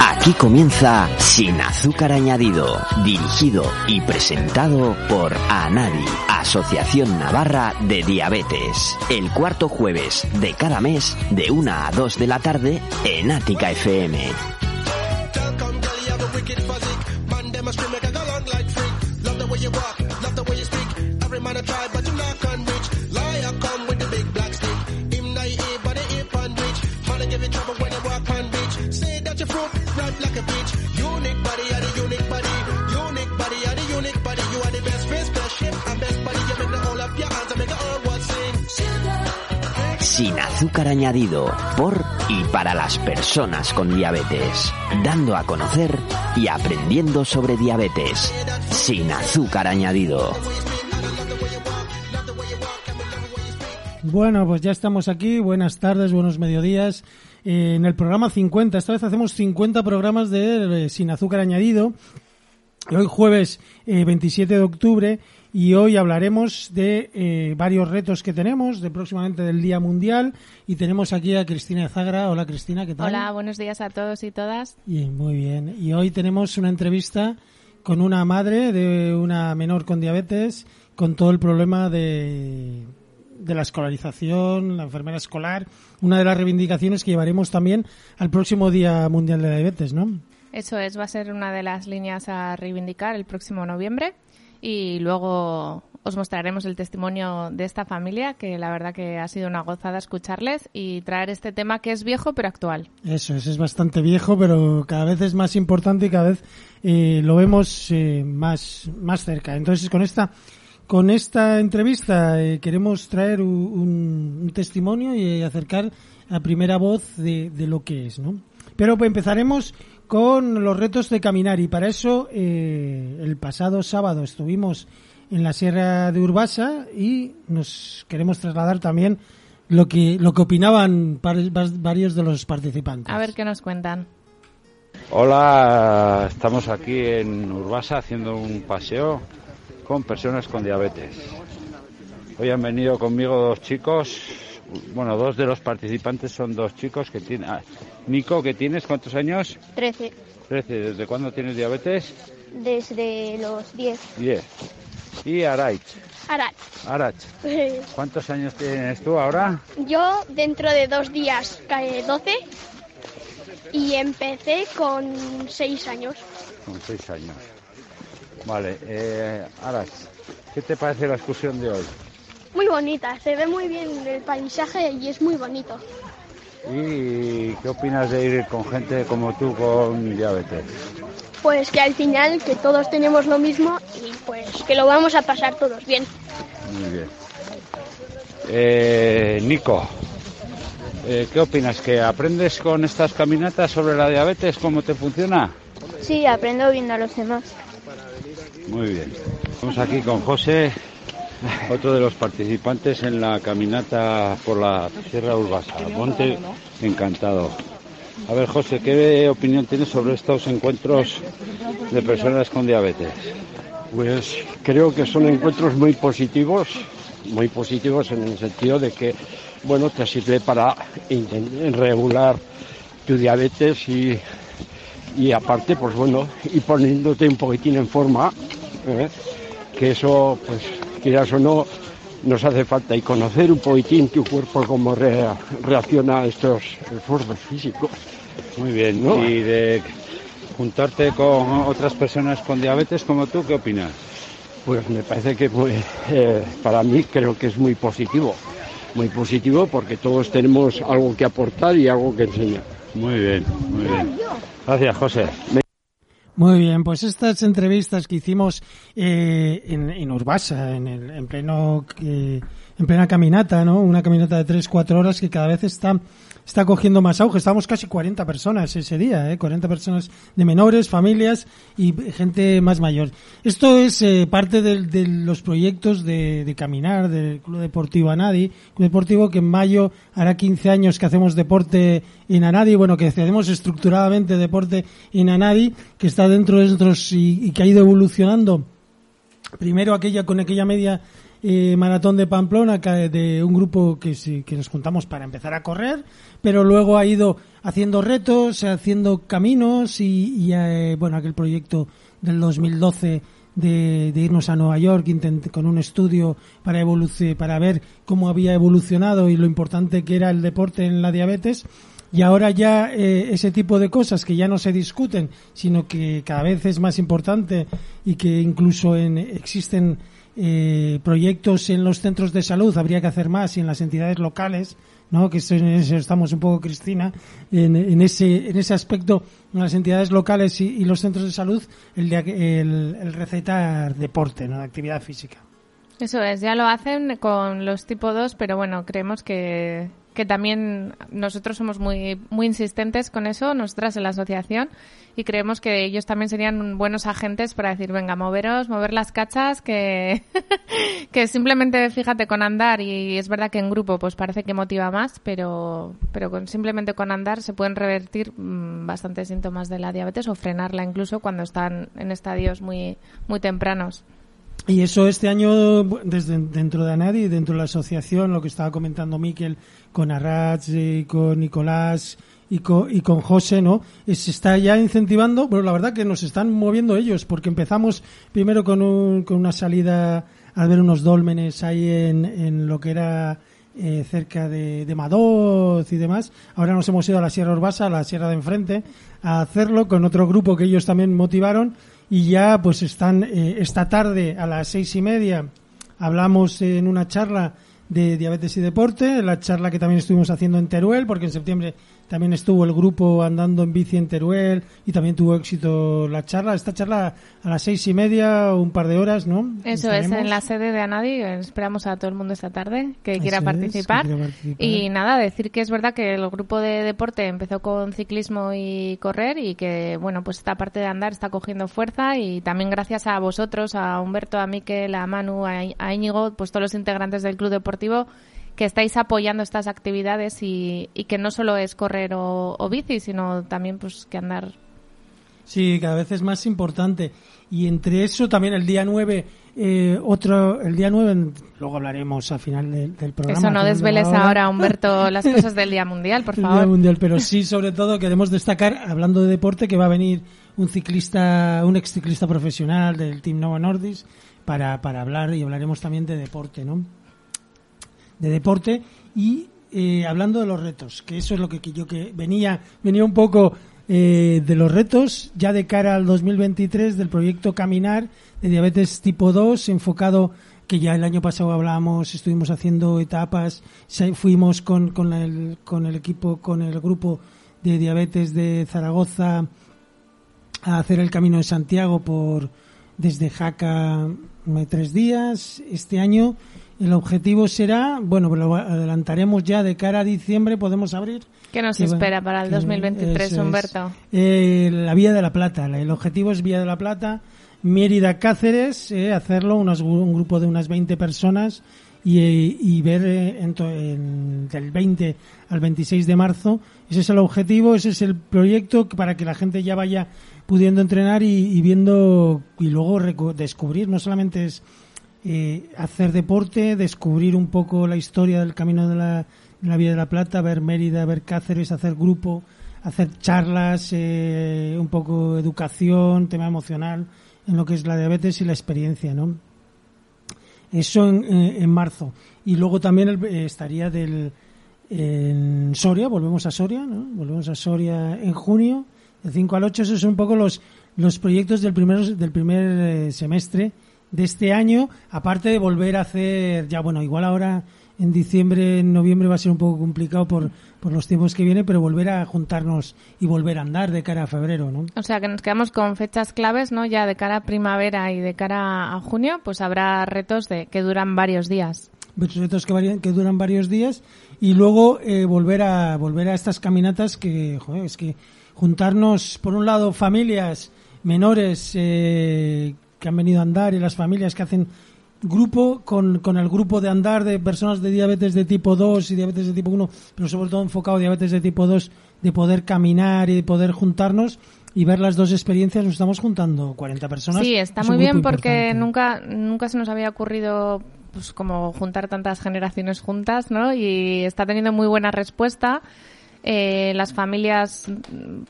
Aquí comienza Sin Azúcar Añadido, dirigido y presentado por ANADI, Asociación Navarra de Diabetes, el cuarto jueves de cada mes de 1 a 2 de la tarde en Ática FM. Sin Azúcar Añadido, por y para las personas con diabetes, dando a conocer y aprendiendo sobre diabetes. Sin Azúcar Añadido. Bueno, pues ya estamos aquí. Buenas tardes, buenos mediodías. Eh, en el programa 50. Esta vez hacemos 50 programas de eh, Sin Azúcar Añadido. Hoy jueves eh, 27 de octubre y hoy hablaremos de eh, varios retos que tenemos, de próximamente del Día Mundial y tenemos aquí a Cristina Zagra. Hola Cristina, ¿qué tal? Hola, buenos días a todos y todas. Bien, muy bien. Y hoy tenemos una entrevista con una madre de una menor con diabetes, con todo el problema de, de la escolarización, la enfermera escolar, una de las reivindicaciones que llevaremos también al próximo Día Mundial de la Diabetes, ¿no? Eso es, va a ser una de las líneas a reivindicar el próximo noviembre y luego os mostraremos el testimonio de esta familia, que la verdad que ha sido una gozada escucharles y traer este tema que es viejo pero actual. Eso es, es bastante viejo, pero cada vez es más importante y cada vez eh, lo vemos eh, más, más cerca. Entonces, con esta, con esta entrevista eh, queremos traer un, un- testimonio y acercar a primera voz de, de lo que es, ¿no? Pero pues, empezaremos con los retos de caminar y para eso eh, el pasado sábado estuvimos en la Sierra de Urbasa y nos queremos trasladar también lo que lo que opinaban par- varios de los participantes. A ver qué nos cuentan. Hola, estamos aquí en Urbasa haciendo un paseo con personas con diabetes. Hoy han venido conmigo dos chicos, bueno, dos de los participantes son dos chicos que tienen... ah, Nico, ¿qué tienes? ¿Cuántos años? 13, 13. ¿Desde cuándo tienes diabetes? desde los 10. 10. Y Araich. Ahora, Arach, ¿cuántos años tienes tú ahora? yo dentro de dos días cae 12 y empecé con 6 años. Con 6 años. Vale, eh, Arach, ¿qué te parece la excursión de hoy? Muy bonita, se ve muy bien el paisaje y es muy bonito. ¿Y qué opinas de ir con gente como tú con diabetes? Pues que al final que todos tenemos lo mismo y pues que lo vamos a pasar todos bien. Muy bien. Eh, Nico, eh, ¿qué opinas? ¿Que aprendes con estas caminatas sobre la diabetes? ¿Cómo te funciona? Sí, aprendo viendo a los demás. Muy bien. Estamos aquí con José, otro de los participantes en la caminata por la Sierra Urbasa. Ponte encantado. A ver, José, ¿qué opinión tienes sobre estos encuentros de personas con diabetes? Pues creo que son encuentros muy positivos, muy positivos en el sentido de que, bueno, te sirve para regular tu diabetes y, y aparte, pues bueno, y poniéndote un poquitín en forma, ¿eh? que eso, pues, quieras o no, nos hace falta y conocer un poquitín tu cuerpo cómo re- reacciona a estos esfuerzos físicos. Muy bien. ¿no? Y de juntarte con otras personas con diabetes como tú, ¿qué opinas? Pues me parece que pues, eh, para mí creo que es muy positivo, muy positivo porque todos tenemos algo que aportar y algo que enseñar. Muy bien, muy bien. Gracias, José. Muy bien, pues estas entrevistas que hicimos eh, en, en Urbasa, en, el, en pleno eh, en plena caminata, ¿no? Una caminata de tres, cuatro horas que cada vez está está cogiendo más auge. Estábamos casi 40 personas ese día, ¿eh? 40 personas de menores, familias y gente más mayor. Esto es eh, parte de, de, los proyectos de, de, caminar del Club Deportivo Anadi, Club Deportivo que en mayo hará 15 años que hacemos deporte en Anadi, bueno, que hacemos estructuradamente deporte en Anadi, que está dentro de nosotros y, y que ha ido evolucionando. Primero aquella con aquella media eh, maratón de Pamplona de un grupo que, que nos juntamos para empezar a correr, pero luego ha ido haciendo retos, haciendo caminos y, y eh, bueno, aquel proyecto del 2012 de, de, irnos a Nueva York con un estudio para, para ver cómo había evolucionado y lo importante que era el deporte en la diabetes. Y ahora ya eh, ese tipo de cosas que ya no se discuten, sino que cada vez es más importante y que incluso en, existen eh, proyectos en los centros de salud, habría que hacer más y en las entidades locales, ¿no? Que estamos un poco, Cristina, en, en, ese, en ese aspecto, en las entidades locales y, y los centros de salud, el, de, el, el, recetar deporte, ¿no? Actividad física. Eso es, ya lo hacen con los tipo 2, pero bueno, creemos que, que también nosotros somos muy, muy insistentes con eso, nosotras en la asociación, y creemos que ellos también serían buenos agentes para decir, venga, moveros, mover las cachas, que, que simplemente fíjate con andar, y es verdad que en grupo pues parece que motiva más, pero, pero con, simplemente con andar se pueden revertir mmm, bastantes síntomas de la diabetes o frenarla incluso cuando están en estadios muy, muy tempranos. Y eso este año, desde dentro de ANADI, dentro de la asociación, lo que estaba comentando Miquel, con Arrats y con Nicolás y con, y con José, ¿no? Se está ya incentivando, pero la verdad que nos están moviendo ellos, porque empezamos primero con, un, con una salida a ver unos dólmenes ahí en, en lo que era eh, cerca de, de Madoz y demás. Ahora nos hemos ido a la Sierra Urbasa, a la Sierra de enfrente, a hacerlo con otro grupo que ellos también motivaron y ya pues están eh, esta tarde a las seis y media hablamos en una charla de diabetes y deporte, la charla que también estuvimos haciendo en Teruel, porque en septiembre también estuvo el grupo andando en bici en Teruel y también tuvo éxito la charla. Esta charla a las seis y media, un par de horas, ¿no? Eso Estaremos. es, en la sede de Anadi. Esperamos a todo el mundo esta tarde que quiera, participar. Es, que quiera participar. Y nada, decir que es verdad que el grupo de deporte empezó con ciclismo y correr y que, bueno, pues esta parte de andar está cogiendo fuerza y también gracias a vosotros, a Humberto, a Miquel, a Manu, a Íñigo, pues todos los integrantes del club deportivo que estáis apoyando estas actividades y, y que no solo es correr o, o, bici, sino también pues que andar. Sí, cada vez es más importante. Y entre eso también el día 9, eh, otro, el día 9, luego hablaremos al final del, del programa. Eso no desveles ahora, Humberto, las cosas del Día Mundial, por favor. El Día Mundial, pero sí, sobre todo queremos destacar, hablando de deporte, que va a venir un ciclista, un ex ciclista profesional del Team Novo Nordis para, para hablar y hablaremos también de deporte, ¿no? De deporte y eh, hablando de los retos, que eso es lo que, que yo que venía venía un poco eh, de los retos ya de cara al 2023 del proyecto Caminar de diabetes tipo 2 enfocado que ya el año pasado hablábamos, estuvimos haciendo etapas, fuimos con, con, el, con el equipo, con el grupo de diabetes de Zaragoza a hacer el camino de Santiago por desde Jaca tres días. Este año el objetivo será, bueno, lo adelantaremos ya de cara a diciembre, podemos abrir. ¿Qué nos que, espera para el 2023, Humberto? Eh, la Vía de la Plata. El objetivo es Vía de la Plata, Mérida, Cáceres, eh, hacerlo, unos, un grupo de unas 20 personas y, y ver eh, en, en, del 20 al 26 de marzo. Ese es el objetivo, ese es el proyecto para que la gente ya vaya pudiendo entrenar y, y viendo y luego descubrir, no solamente es eh, hacer deporte, descubrir un poco la historia del camino de la, Vía de la Plata, ver Mérida, ver Cáceres, hacer grupo, hacer charlas, eh, un poco educación, tema emocional, en lo que es la diabetes y la experiencia, ¿no? Eso en, eh, en marzo. Y luego también el, eh, estaría del, en Soria, volvemos a Soria, ¿no? Volvemos a Soria en junio, de 5 al 8, esos son un poco los, los proyectos del del primer semestre de este año, aparte de volver a hacer, ya bueno, igual ahora en diciembre, en noviembre va a ser un poco complicado por, por los tiempos que vienen, pero volver a juntarnos y volver a andar de cara a febrero, ¿no? O sea, que nos quedamos con fechas claves, ¿no? Ya de cara a primavera y de cara a junio, pues habrá retos de que duran varios días. retos que, varían- que duran varios días y luego eh, volver a volver a estas caminatas que joder, es que juntarnos por un lado familias menores eh, que han venido a andar y las familias que hacen grupo con, con el grupo de andar de personas de diabetes de tipo 2 y diabetes de tipo 1, pero sobre todo enfocado a diabetes de tipo 2, de poder caminar y de poder juntarnos y ver las dos experiencias, nos estamos juntando 40 personas. Sí, está Es muy bien porque importante. nunca nunca se nos había ocurrido pues como juntar tantas generaciones juntas, ¿no? Y está teniendo muy buena respuesta. Eh, las familias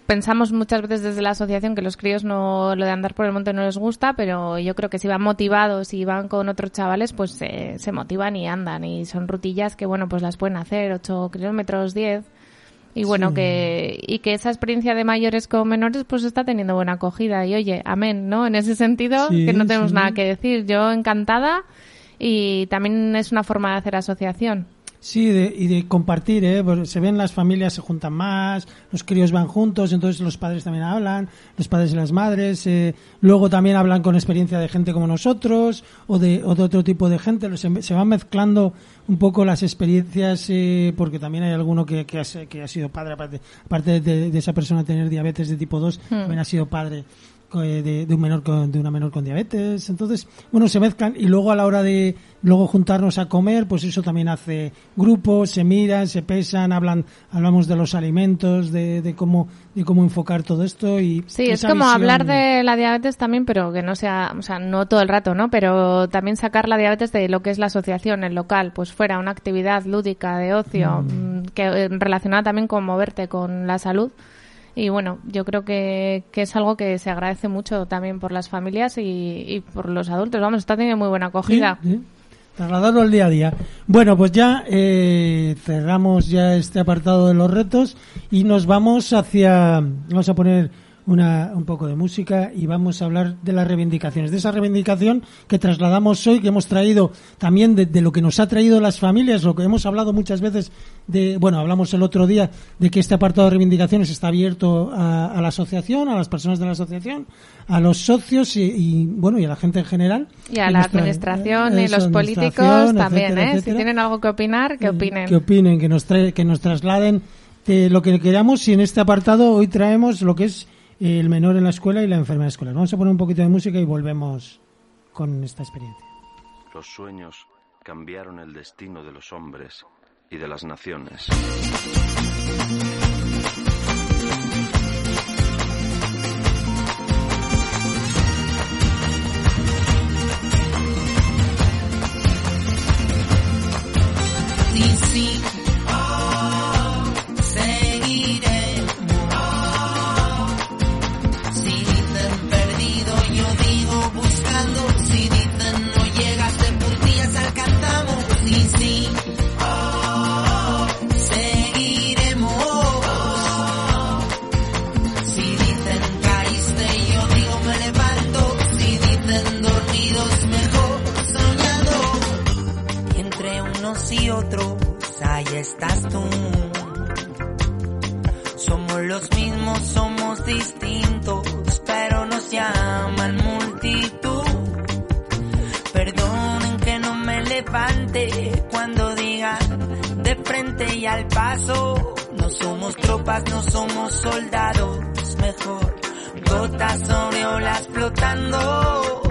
pensamos muchas veces desde la asociación que los críos no lo de andar por el monte no les gusta, pero yo creo que si van motivados y van con otros chavales, pues eh, se motivan y andan y son rutillas que bueno pues las pueden hacer 8 kilómetros 10 y bueno Sí. que y que esa experiencia de mayores con menores pues está teniendo buena acogida. Y oye amén no en ese sentido Sí, que no tenemos sí. nada que decir. Yo encantada y también es una forma de hacer asociación Sí, de- y de compartir, ¿eh? Porque Se ven las familias se juntan más, los críos van juntos, entonces los padres también hablan, los padres y las madres, eh, luego también hablan con experiencia de gente como nosotros o de, o de otro tipo de gente, se, se van mezclando un poco las experiencias, eh, porque también hay alguno que, que, que ha sido padre, aparte, aparte de, de esa persona tener diabetes de tipo 2, también ha sido padre de, de un menor con, de una menor con diabetes entonces bueno se mezclan y luego a la hora de luego juntarnos a comer pues eso también hace grupos se miran se pesan hablan hablamos de los alimentos de, de cómo de cómo enfocar todo esto y Sí, es como visión- hablar de la diabetes también, pero que no sea, o sea, no todo el rato, ¿no? Pero también sacar la diabetes de lo que es la asociación, el local, pues fuera una actividad lúdica de ocio, mm, que eh, relacionada también con moverte con la salud. Y bueno, yo creo que, que es algo que se agradece mucho también por las familias y, por los adultos. Vamos, está teniendo muy buena acogida. Trasladarlo al día a día. Bueno, pues ya eh, cerramos ya este apartado de los retos y nos vamos hacia, vamos a poner una, un poco de música y vamos a hablar de las reivindicaciones, de esa reivindicación que trasladamos hoy, que hemos traído también de, de lo que nos ha traído las familias, lo que hemos hablado muchas veces de, bueno, hablamos el otro día de que este apartado de reivindicaciones está abierto a, a la asociación, a las personas de la asociación, a los socios y, y, bueno, y a la gente en general. Y a Que la nos trae- administración y eso, los políticos también, etcétera, ¿eh? Si etcétera. tienen algo que opinar, que Eh, opinen. Que opinen, que nos, trae, que nos trasladen de lo que queramos y en este apartado hoy traemos lo que es eh, el menor en la escuela y la enfermedad escolar. Vamos a poner un poquito de música y volvemos con esta experiencia. Los sueños cambiaron el destino de los hombres y de las naciones. Estás tú. Somos los mismos, somos distintos, pero nos llaman multitud. Perdonen que no me levante cuando digan de frente y al paso. No somos tropas, no somos soldados, mejor gotas sobre olas flotando.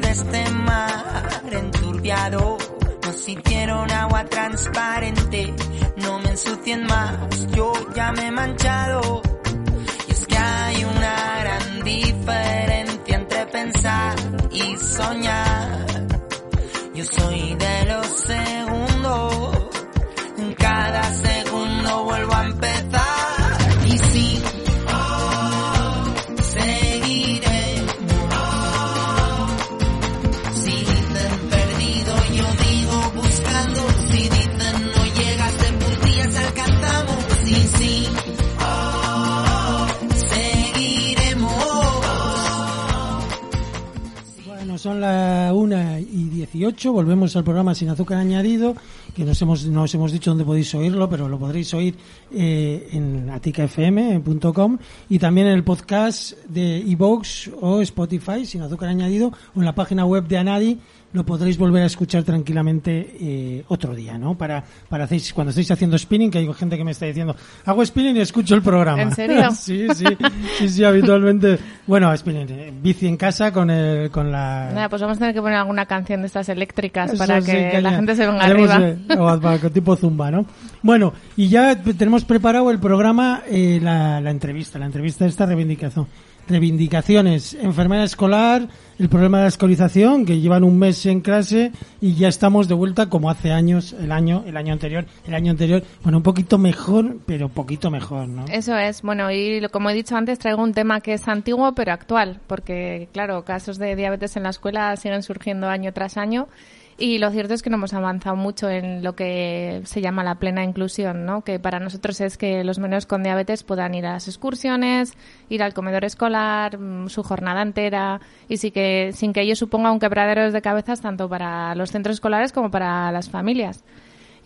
De este mar enturbiado. Nos hicieron agua transparente, no me ensucien más, yo ya me he manchado. Y es que hay una gran diferencia entre pensar y soñar. Yo soy de los segundos. Cada segundo vuelvo a empezar. Son las 1 y 18, volvemos al programa Sin Azúcar Añadido, que nos hemos, no os hemos dicho dónde podéis oírlo, pero lo podréis oír eh, en aticafm.com y también en el podcast de iVoox o Spotify, Sin Azúcar Añadido, o en la página web de Anadi, lo podréis volver a escuchar tranquilamente eh, otro día, ¿no? Para, para hacéis, cuando estáis haciendo spinning, que hay gente que me está diciendo, hago spinning y escucho el programa. ¿En serio? sí, sí, sí, sí, habitualmente. Bueno, spinning, eh, bici en casa con el, con la... Nada, pues vamos a tener que poner alguna canción de estas eléctricas para sí, que, la gente se venga haremos, arriba. eh, o tipo zumba, ¿no? Bueno, y ya tenemos preparado el programa, eh, la, la entrevista, la entrevista de esta reivindicación. Reivindicaciones, enfermera escolar, el problema de la escolarización, que llevan un mes en clase y ya estamos de vuelta como hace años, el año, el año anterior, el año anterior, bueno, un poquito mejor, pero poquito mejor, ¿no? Eso es, bueno, y como he dicho antes, traigo un tema que es antiguo pero actual, porque claro, casos de diabetes en la escuela siguen surgiendo año tras año y lo cierto es que no hemos avanzado mucho en lo que se llama la plena inclusión, ¿no? Que para nosotros es que los menores con diabetes puedan ir a las excursiones, ir al comedor escolar, mm, su jornada entera y sí que sin que ello suponga un quebradero de cabezas tanto para los centros escolares como para las familias.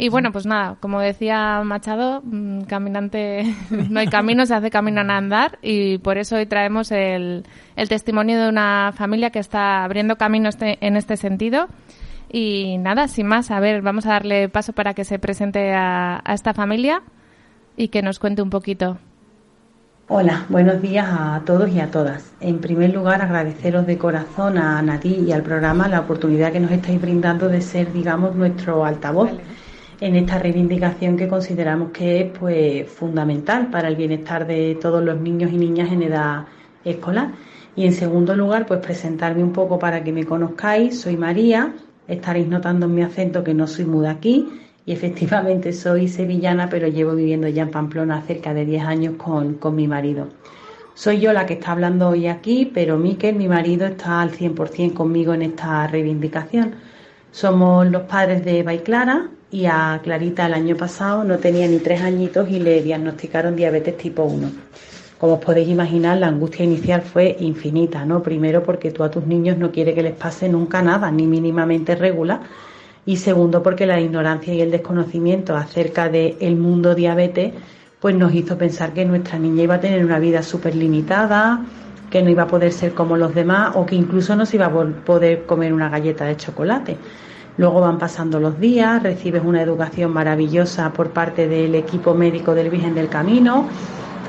Y bueno, pues nada, como decía Machado, mm, caminante, no hay camino, se hace camino en andar y por eso hoy traemos el, el testimonio de una familia que está abriendo camino este- en este sentido. Y nada, sin más, a ver, vamos a darle paso para que se presente a, a esta familia y que nos cuente un poquito. Hola, buenos días a todos y a todas. En primer lugar, agradeceros de corazón a Nati y al programa la oportunidad que nos estáis brindando de ser, digamos, nuestro altavoz en esta reivindicación que consideramos que es pues fundamental para el bienestar de todos los niños y niñas en edad escolar. Y en segundo lugar, pues presentarme un poco para que me conozcáis. Soy María, estaréis notando en mi acento que no soy muda aquí y efectivamente soy sevillana, pero llevo viviendo ya en Pamplona cerca de 10 años con, con mi marido. Soy yo la que está hablando hoy aquí, pero Miquel, mi marido, está al 100% conmigo en esta reivindicación. Somos los padres de Eva y Clara y a Clarita el año pasado no tenía ni tres añitos y le diagnosticaron diabetes tipo 1. Como os podéis imaginar, la angustia inicial fue infinita, ¿no? Primero porque tú a tus niños no quieres que les pase nunca nada, ni mínimamente regular. Y segundo porque la ignorancia y el desconocimiento acerca del mundo diabetes pues nos hizo pensar que nuestra niña iba a tener una vida súper limitada, que no iba a poder ser como los demás o que incluso no se iba a poder comer una galleta de chocolate. Luego van pasando los días, recibes una educación maravillosa por parte del equipo médico del Virgen del Camino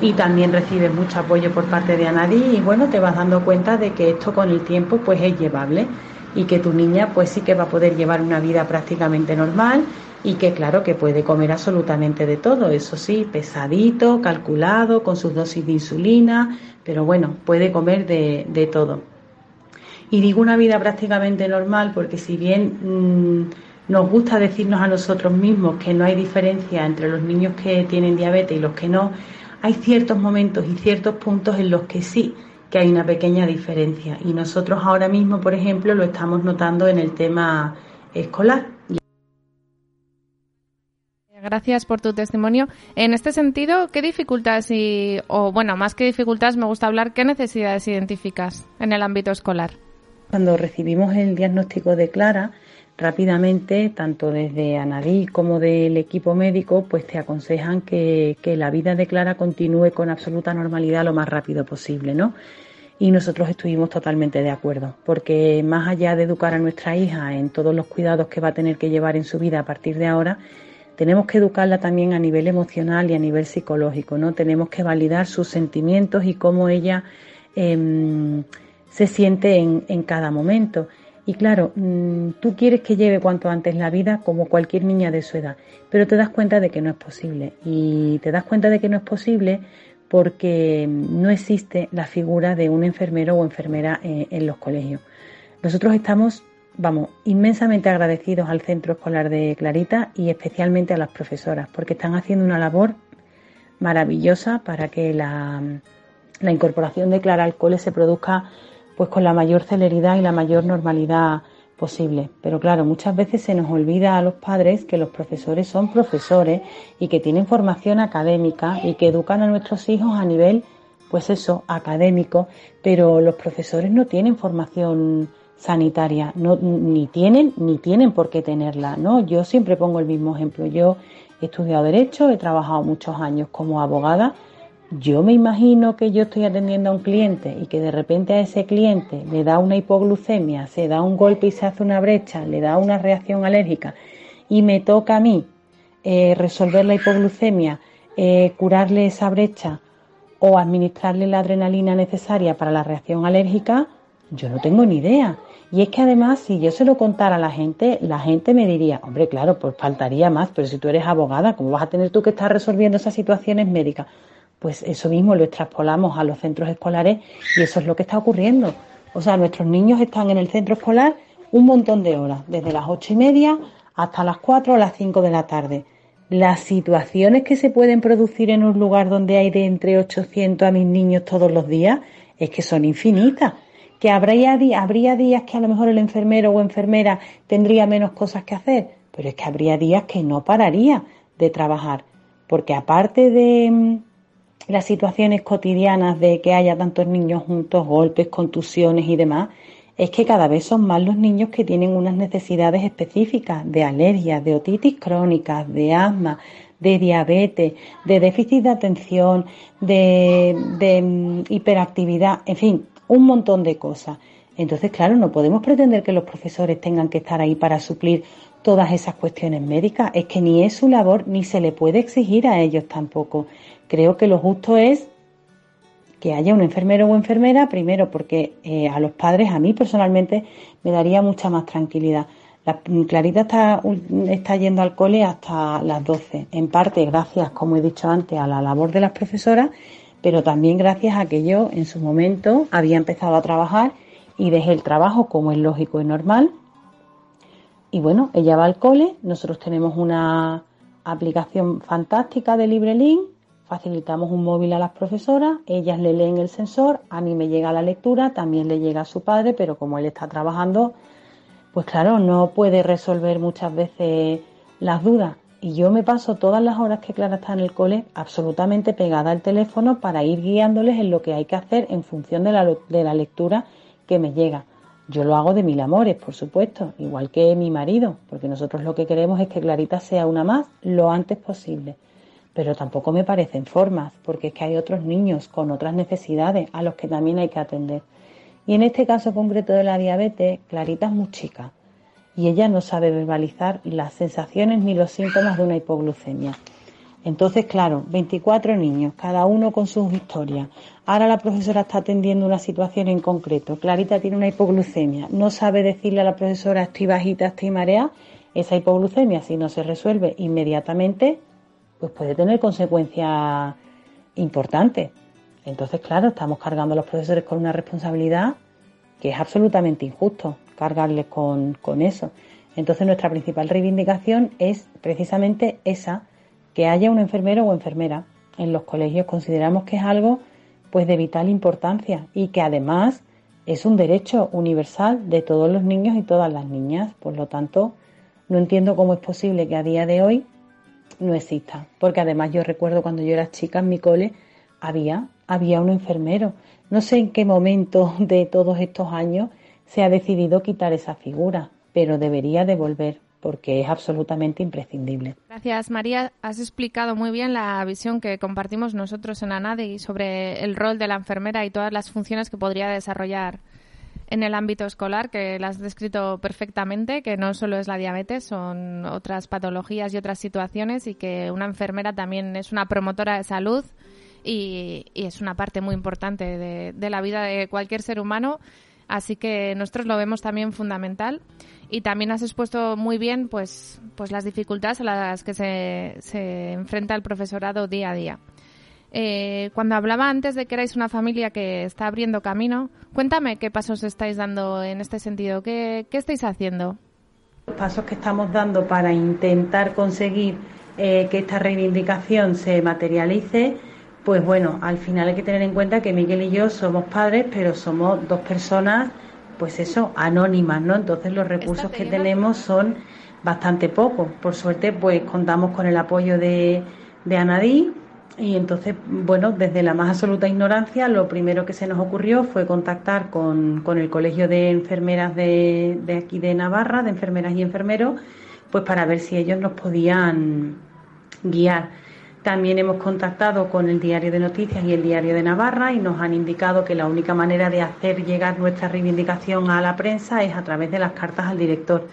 y también recibes mucho apoyo por parte de Anadí y bueno, te vas dando cuenta de que esto con el tiempo pues es llevable y que tu niña pues sí que va a poder llevar una vida prácticamente normal y que claro que puede comer absolutamente de todo, eso sí, pesadito, calculado, con sus dosis de insulina, pero bueno, puede comer de, de todo. Y digo una vida prácticamente normal porque si bien mm, nos gusta decirnos a nosotros mismos que no hay diferencia entre los niños que tienen diabetes y los que no, hay ciertos momentos y ciertos puntos en los que sí que hay una pequeña diferencia. Y nosotros ahora mismo, por ejemplo, lo estamos notando en el tema escolar. Gracias por tu testimonio. En este sentido, ¿qué dificultades y, o bueno, más que dificultades, me gusta hablar, qué necesidades identificas en el ámbito escolar? Cuando recibimos el diagnóstico de Clara, rápidamente, tanto desde Anadí como del equipo médico, pues te aconsejan que, que la vida de Clara continúe con absoluta normalidad lo más rápido posible, ¿no? Y nosotros estuvimos totalmente de acuerdo, porque más allá de educar a nuestra hija en todos los cuidados que va a tener que llevar en su vida a partir de ahora, tenemos que educarla también a nivel emocional y a nivel psicológico, ¿no? Tenemos que validar sus sentimientos y cómo ella em, se siente en, en cada momento. Y claro, mm, tú quieres que lleve cuanto antes la vida como cualquier niña de su edad, pero te das cuenta de que no es posible. Y te das cuenta de que no es posible porque no existe la figura de un enfermero o enfermera eh, en los colegios. Nosotros estamos vamos, inmensamente agradecidos al centro escolar de Clarita y especialmente a las profesoras, porque están haciendo una labor maravillosa para que la, la incorporación de Clara al cole se produzca pues con la mayor celeridad y la mayor normalidad posible. Pero claro, muchas veces se nos olvida a los padres que los profesores son profesores y que tienen formación académica y que educan a nuestros hijos a nivel, pues eso, académico, pero los profesores no tienen formación sanitaria, no, ni tienen ni tienen por qué tenerla, ¿no? Yo siempre pongo el mismo ejemplo. Yo he estudiado derecho, he trabajado muchos años como abogada yo me imagino que yo estoy atendiendo a un cliente y que de repente a ese cliente le da una hipoglucemia, se da un golpe y se hace una brecha, le da una reacción alérgica y me toca a mí eh, resolver la hipoglucemia, eh, curarle esa brecha o administrarle la adrenalina necesaria para la reacción alérgica, yo no tengo ni idea. Y es que además, si yo se lo contara a la gente, la gente me diría, hombre, claro, pues faltaría más, pero si tú eres abogada, ¿cómo vas a tener tú que estar resolviendo esas situaciones médicas? Pues eso mismo lo extrapolamos a los centros escolares y eso es lo que está ocurriendo. O sea, nuestros niños están en el centro escolar un montón de horas, desde las ocho y media hasta las cuatro o las cinco de la tarde. Las situaciones que se pueden producir en un lugar donde hay de entre 800 a mil niños todos los días es que son infinitas. Que habría, habría días que a lo mejor el enfermero o enfermera tendría menos cosas que hacer, pero es que habría días que no pararía de trabajar. Porque aparte de, las situaciones cotidianas de que haya tantos niños juntos, golpes, contusiones y demás, es que cada vez son más los niños que tienen unas necesidades específicas de alergias, de otitis crónicas, de asma, de diabetes, de déficit de atención, de, de mm, hiperactividad, en fin, un montón de cosas. Entonces, claro, no podemos pretender que los profesores tengan que estar ahí para suplir todas esas cuestiones médicas. Es que ni es su labor ni se le puede exigir a ellos tampoco creo que lo justo es que haya un enfermero o enfermera, primero porque eh, a los padres, a mí personalmente, me daría mucha más tranquilidad. La, Clarita está, está yendo al cole hasta las 12, en parte gracias, como he dicho antes, a la labor de las profesoras, pero también gracias a que yo en su momento había empezado a trabajar y dejé el trabajo como es lógico y normal. Y bueno, ella va al cole, nosotros tenemos una aplicación fantástica de LibreLink facilitamos un móvil a las profesoras, ellas le leen el sensor, a mí me llega la lectura, también le llega a su padre, pero como él está trabajando, pues claro, no puede resolver muchas veces las dudas. Y yo me paso todas las horas que Clara está en el cole absolutamente pegada al teléfono para ir guiándoles en lo que hay que hacer en función de la, de la lectura que me llega. Yo lo hago de mil amores, por supuesto, igual que mi marido, porque nosotros lo que queremos es que Clarita sea una más lo antes posible pero tampoco me parecen formas, porque es que hay otros niños con otras necesidades a los que también hay que atender. Y en este caso concreto de la diabetes, Clarita es muy chica y ella no sabe verbalizar las sensaciones ni los síntomas de una hipoglucemia. Entonces, claro, 24 niños, cada uno con sus historias. Ahora la profesora está atendiendo una situación en concreto. Clarita tiene una hipoglucemia. No sabe decirle a la profesora estoy bajita, estoy marea. Esa hipoglucemia, si no se resuelve inmediatamente, pues puede tener consecuencias importantes. Entonces, claro, estamos cargando a los profesores con una responsabilidad que es absolutamente injusto cargarles con, con eso. Entonces, nuestra principal reivindicación es precisamente esa, que haya un enfermero o enfermera en los colegios. Consideramos que es algo pues de vital importancia y que además es un derecho universal de todos los niños y todas las niñas. Por lo tanto, no entiendo cómo es posible que a día de hoy no exista. Porque además yo recuerdo cuando yo era chica en mi cole había, había un enfermero. No sé en qué momento de todos estos años se ha decidido quitar esa figura, pero debería de volver porque es absolutamente imprescindible. Gracias, María. Has explicado muy bien la visión que compartimos nosotros en ANADE sobre el rol de la enfermera y todas las funciones que podría desarrollar en el ámbito escolar, que la has descrito perfectamente, que no solo es la diabetes, son otras patologías y otras situaciones y que una enfermera también es una promotora de salud y, es una parte muy importante de, la vida de cualquier ser humano. Así que nosotros lo vemos también fundamental y también has expuesto muy bien pues, pues las dificultades a las que se enfrenta el profesorado día a día. Eh, cuando hablaba antes de que erais una familia que está abriendo camino, cuéntame qué pasos estáis dando en este sentido, qué, qué estáis haciendo. Los pasos que estamos dando para intentar conseguir eh, que esta reivindicación se materialice, pues bueno, al final hay que tener en cuenta que Miguel y yo somos padres, pero somos dos personas, pues eso, anónimas, ¿no? Entonces los recursos que tenemos son bastante pocos. Por suerte, pues contamos con el apoyo de, de Anadí, y entonces, bueno, desde la más absoluta ignorancia, lo primero que se nos ocurrió fue contactar con, con el Colegio de Enfermeras de, aquí de Navarra, de enfermeras y enfermeros, pues para ver si ellos nos podían guiar. También hemos contactado con el Diario de Noticias y el Diario de Navarra y nos han indicado que la única manera de hacer llegar nuestra reivindicación a la prensa es a través de las cartas al director.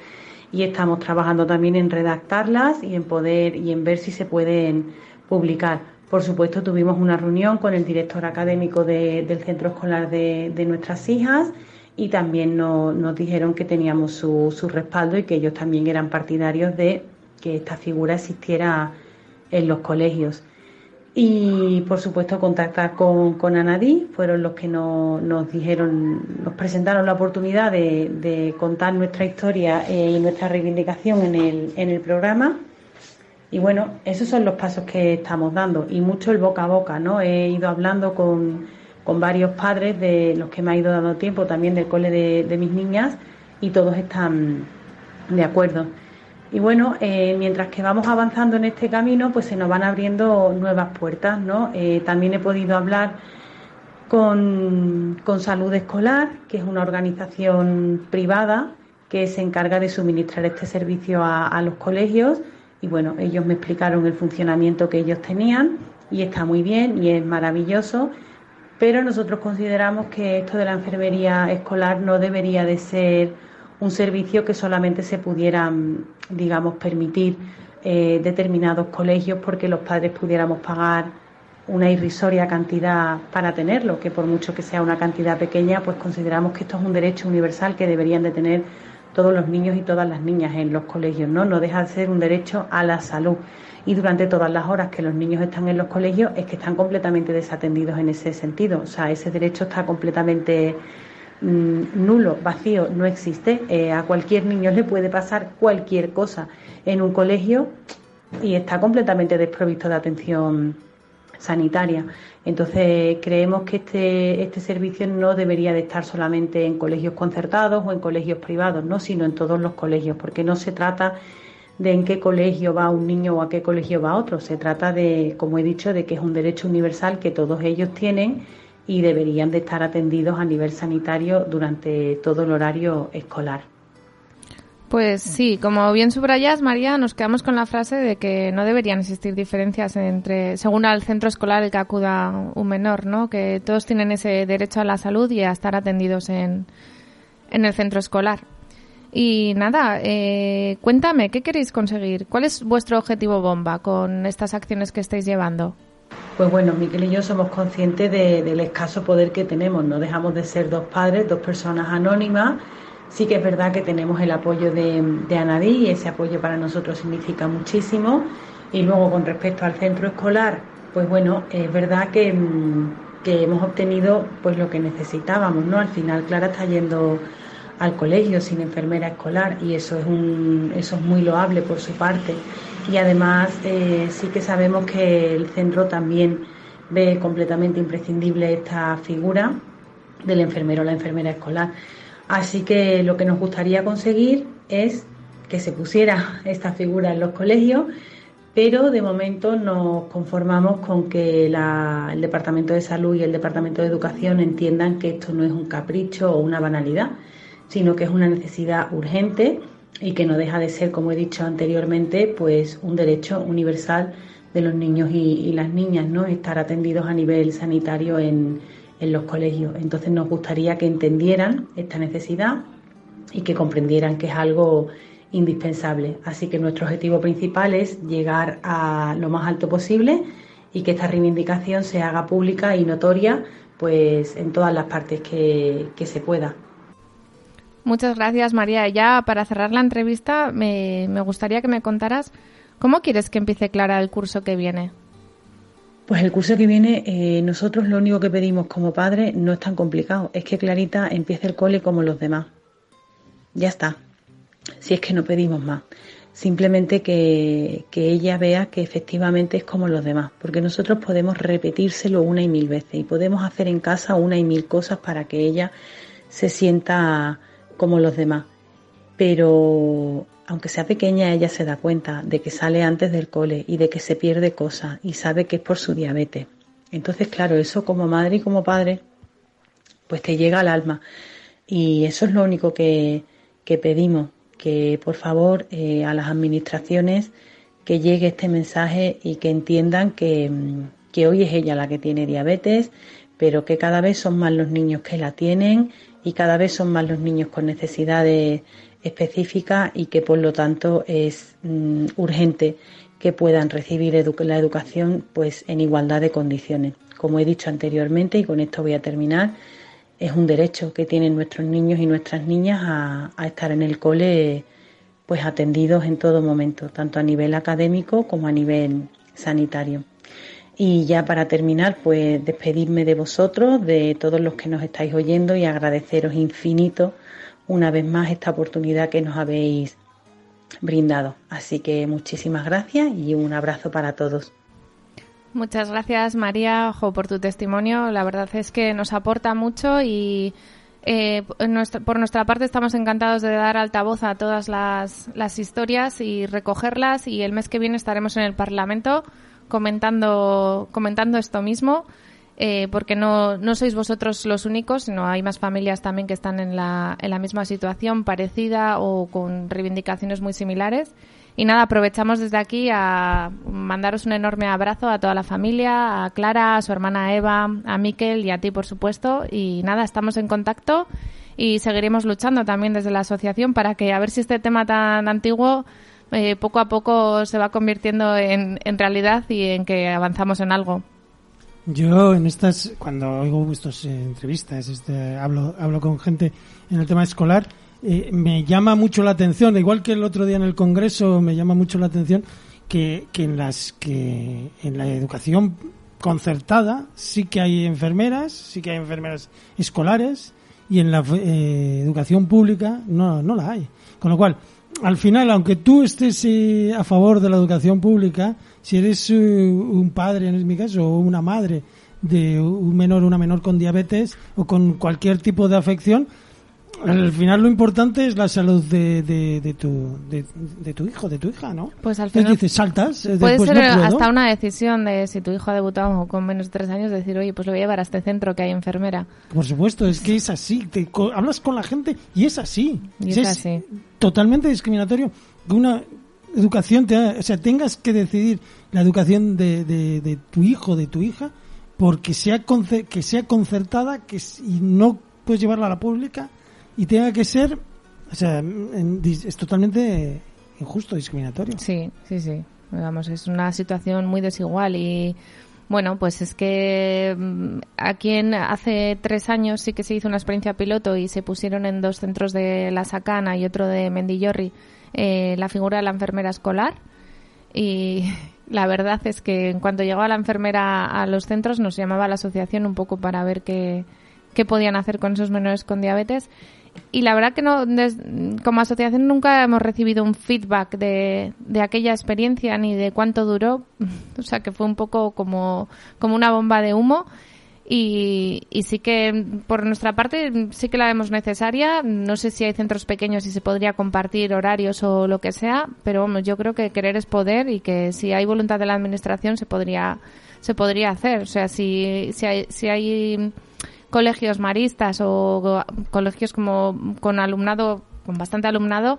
Y estamos trabajando también en redactarlas y en poder y en ver si se pueden publicar. Por supuesto, tuvimos una reunión con el director académico del centro escolar de, nuestras hijas y también nos dijeron que teníamos su, respaldo y que ellos también eran partidarios de que esta figura existiera en los colegios. Y por supuesto contactar con, con Anadí, fueron los que nos, dijeron, nos presentaron la oportunidad de, contar nuestra historia y nuestra reivindicación en el, en el programa y bueno, esos son los pasos que estamos dando y mucho el boca a boca, ¿no? He ido hablando con, varios padres de los que me ha ido dando tiempo, también del cole de, mis niñas y todos están de acuerdo. Y bueno, eh, mientras que vamos avanzando en este camino, pues se nos van abriendo nuevas puertas, ¿no? Eh, también he podido hablar con, Salud Escolar, que es una organización privada que se encarga de suministrar este servicio a los colegios y bueno, ellos me explicaron el funcionamiento que ellos tenían y está muy bien y es maravilloso, pero nosotros consideramos que esto de la enfermería escolar no debería de ser un servicio que solamente se pudiera, digamos, permitir eh, determinados colegios porque los padres pudiéramos pagar una irrisoria cantidad para tenerlo, que por mucho que sea una cantidad pequeña, pues consideramos que esto es un derecho universal que deberían de tener todos los niños y todas las niñas en los colegios, ¿no? No deja de ser un derecho a la salud. Y durante todas las horas que los niños están en los colegios es que están completamente desatendidos en ese sentido. O sea, ese derecho está completamente mm, nulo, vacío, no existe. Eh, a cualquier niño le puede pasar cualquier cosa en un colegio y está completamente desprovisto de atención sanitaria. Entonces creemos que este, este servicio no debería de estar solamente en colegios concertados o en colegios privados, no, sino en todos los colegios, porque no se trata de en qué colegio va un niño o a qué colegio va otro. Se trata de, como he dicho, de que es un derecho universal que todos ellos tienen y deberían de estar atendidos a nivel sanitario durante todo el horario escolar. Pues sí, como bien subrayas, María, nos quedamos con la frase de que no deberían existir diferencias entre, según al centro escolar el que acuda un menor, ¿no? Que todos tienen ese derecho a la salud y a estar atendidos en, en el centro escolar. Y nada, eh, cuéntame, ¿qué queréis conseguir? ¿Cuál es vuestro objetivo bomba con estas acciones que estáis llevando? Pues bueno, Miquel y yo somos conscientes del escaso poder que tenemos. No dejamos de ser dos padres, dos personas anónimas Sí que es verdad que tenemos el apoyo de, de Anadí y ese apoyo para nosotros significa muchísimo. Y luego con respecto al centro escolar, pues bueno, es verdad que, mm, que hemos obtenido pues lo que necesitábamos, ¿no? Al final Clara está yendo al colegio sin enfermera escolar y eso es un, eso es muy loable por su parte. Y además eh, sí que sabemos que el centro también ve completamente imprescindible esta figura del enfermero o la enfermera escolar. Así que lo que nos gustaría conseguir es que se pusiera esta figura en los colegios, pero de momento nos conformamos con que el Departamento de Salud y el Departamento de Educación entiendan que esto no es un capricho o una banalidad, sino que es una necesidad urgente y que no deja de ser, como he dicho anteriormente, pues un derecho universal de los niños y, y las niñas, ¿no? Estar atendidos a nivel sanitario en, en los colegios. Entonces nos gustaría que entendieran esta necesidad y que comprendieran que es algo indispensable. Así que nuestro objetivo principal es llegar a lo más alto posible y que esta reivindicación se haga pública y notoria pues en todas las partes que, que se pueda. Muchas gracias María. Ya para cerrar la entrevista me, me gustaría que me contaras cómo quieres que empiece Clara el curso que viene. Pues el curso que viene, eh, nosotros lo único que pedimos como padres no es tan complicado, es que Clarita empiece el cole como los demás. Ya está. Si es que no pedimos más. Simplemente que, que ella vea que efectivamente es como los demás, porque nosotros podemos repetírselo una y mil veces y podemos hacer en casa una y mil cosas para que ella se sienta como los demás. Pero aunque sea pequeña, ella se da cuenta de que sale antes del cole y de que se pierde cosas y sabe que es por su diabetes. Entonces, claro, eso como madre y como padre, pues te llega al alma. Y eso es lo único que, que pedimos, que por favor eh, a las administraciones que llegue este mensaje y que entiendan que, mm, que hoy es ella la que tiene diabetes, pero que cada vez son más los niños que la tienen y cada vez son más los niños con necesidades específicas y que por lo tanto es mm, urgente que puedan recibir la educación pues en igualdad de condiciones. Como he dicho anteriormente y con esto voy a terminar, es un derecho que tienen nuestros niños y nuestras niñas a, a estar en el cole pues atendidos en todo momento, tanto a nivel académico como a nivel sanitario. Y ya para terminar, pues despedirme de vosotros, de todos los que nos estáis oyendo y agradeceros infinito una vez más esta oportunidad que nos habéis brindado. Así que muchísimas gracias y un abrazo para todos. Muchas gracias María por tu testimonio. La verdad es que nos aporta mucho y eh, por nuestra parte estamos encantados de dar altavoz a todas las, las historias y recogerlas y el mes que viene estaremos en el Parlamento comentando, comentando esto mismo. Eh, porque no, no sois vosotros los únicos, sino hay más familias también que están en la, en la misma situación parecida o con reivindicaciones muy similares. Y nada, aprovechamos desde aquí a mandaros un enorme abrazo a toda la familia, a Clara, a su hermana Eva, a Miquel y a ti, por supuesto. Y nada, estamos en contacto y seguiremos luchando también desde la asociación para que a ver si este tema tan antiguo eh, poco a poco se va convirtiendo en, en realidad y en que avanzamos en algo. Yo en estas, cuando oigo estas eh, entrevistas, este, hablo, hablo con gente en el tema escolar, eh, me llama mucho la atención, igual que el otro día en el Congreso, me llama mucho la atención que, que en las que en la educación concertada sí que hay enfermeras, sí que hay enfermeras escolares y en la eh, educación pública no, no la hay. Con lo cual, al final, aunque tú estés eh, a favor de la educación pública, si eres eh, un padre, en mi caso, o una madre de un menor o una menor con diabetes o con cualquier tipo de afección, al final lo importante es la salud de, de, tu, de, tu hijo, de tu hija, ¿no? Pues al final... dices, saltas, eh, puede ser no hasta una decisión de si tu hijo ha debutado con menos de tres años, decir, oye, pues lo voy a llevar a este centro que hay enfermera. Por supuesto, es que es así. Te, hablas con la gente y es así. Y es, así. Totalmente discriminatorio. Una educación, te, o sea, tengas que decidir la educación de, de, tu hijo, de tu hija, porque sea, que sea concertada que, y no puedes llevarla a la pública y tenga que ser, o sea, es totalmente injusto, discriminatorio. Sí, sí, sí. Vamos, es una situación muy desigual y bueno, pues es que mm, aquí en, hace tres años sí que se hizo una experiencia piloto y se pusieron en dos centros de La Sacana y otro de Mendillorri eh, la figura de la enfermera escolar y la verdad es que en cuanto llegó la enfermera a los centros nos llamaba la asociación un poco para ver qué, qué podían hacer con esos menores con diabetes y la verdad que no como asociación nunca hemos recibido un feedback de, de, aquella experiencia ni de cuánto duró. O sea que fue un poco como, como una bomba de humo. Y, y, sí que por nuestra parte sí que la vemos necesaria. No sé si hay centros pequeños y se podría compartir horarios o lo que sea pero vamos yo creo que querer es poder y que si hay voluntad de la administración se podría se podría hacer. O sea si si hay, si hay colegios maristas o colegios como con alumnado, con bastante alumnado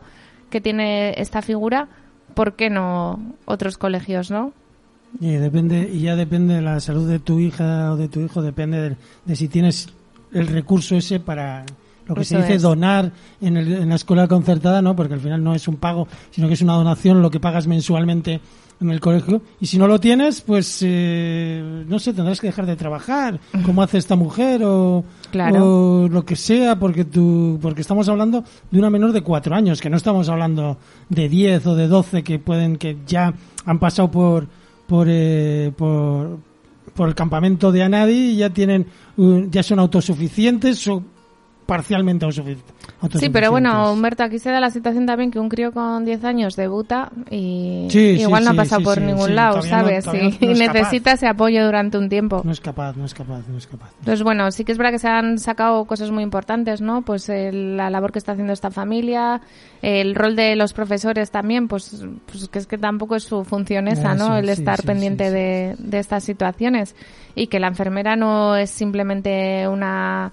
que tiene esta figura, ¿por qué no otros colegios, no? Y depende y ya depende de la salud de tu hija o de tu hijo, depende de, si tienes el recurso ese para lo que se dice donar en, en, la escuela concertada, ¿no? Porque al final no es un pago, sino que es una donación, lo que pagas mensualmente en el colegio. Y si no lo tienes, pues eh, no sé, tendrás que dejar de trabajar, como hace esta mujer o, o, lo que sea, porque tú, porque estamos hablando de una menor de cuatro años, que no estamos hablando de diez o de doce que pueden, que ya han pasado por, por, eh, por por el campamento de Anadi y ya tienen, ya son autosuficientes o parcialmente autosufic- autosuficientes. Sí, pero bueno, Humberto, aquí se da la situación también que un crío con 10 años debuta y Sí, sí, igual no ha pasado sí, por ningún lado, no- ¿sabes? y necesita ese apoyo durante un tiempo. No es capaz, no es capaz, no es capaz. Entonces, bueno, sí que es verdad que se han sacado cosas muy importantes, ¿no? Pues eh, la labor que está haciendo esta familia, el rol de los profesores también, pues, pues que es que tampoco es su función esa, ¿no? El estar pendiente de estas situaciones y que la enfermera no es simplemente una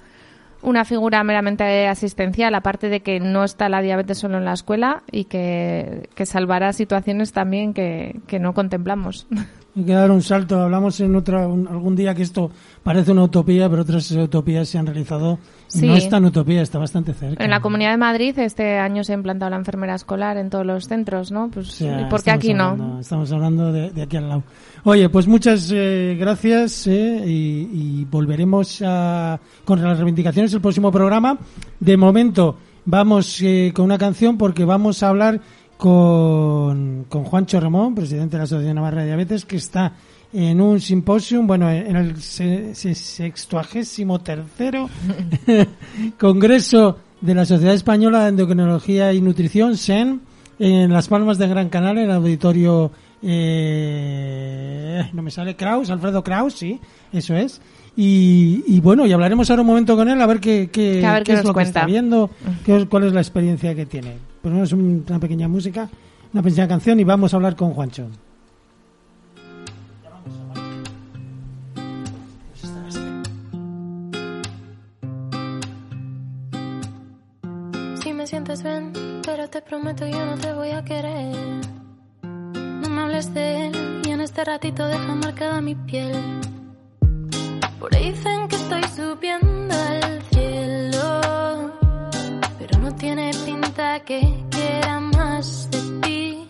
una figura meramente asistencial, aparte de que no está la diabetes solo en la escuela y que, que salvará situaciones también que, que no contemplamos. Hay que dar un salto. Hablamos en otra, un- algún día que esto parece una utopía, pero otras utopías se han realizado. Sí. No es tan utopía, está bastante cerca. En la Comunidad de Madrid este año se ha implantado la enfermera escolar en todos los centros, ¿no? Pues, O sea, ¿y por qué aquí no? hablando- Estamos hablando de, de aquí al lado. Oye, pues muchas eh, gracias eh, y, y volveremos a, con las reivindicaciones el próximo programa. De momento vamos eh, con una canción porque vamos a hablar con, con Juancho Ramón, presidente de la Asociación Navarra de Diabetes, que está en un simposium, bueno, en el se- se- sextuagésimo tercero Congreso de la Sociedad Española de Endocrinología y Nutrición, SEN, en Las Palmas de Gran Canaria, en el auditorio, eh, no me sale, Kraus, Alfredo Kraus, sí, eso es. Y, y bueno, y hablaremos ahora un momento con él a ver qué, qué, A ver qué qué es nos lo que está cuenta. viendo, qué es- cuál es la experiencia que tiene. Ponemos un- una pequeña música, una pequeña canción y vamos a hablar con Juancho. Si me sientes bien, pero te prometo yo no te voy a querer. No me hables de él y en este ratito deja marcada mi piel. Por ahí dicen que estoy subiendo al cielo, pero no tiene pinta que quiera más de ti.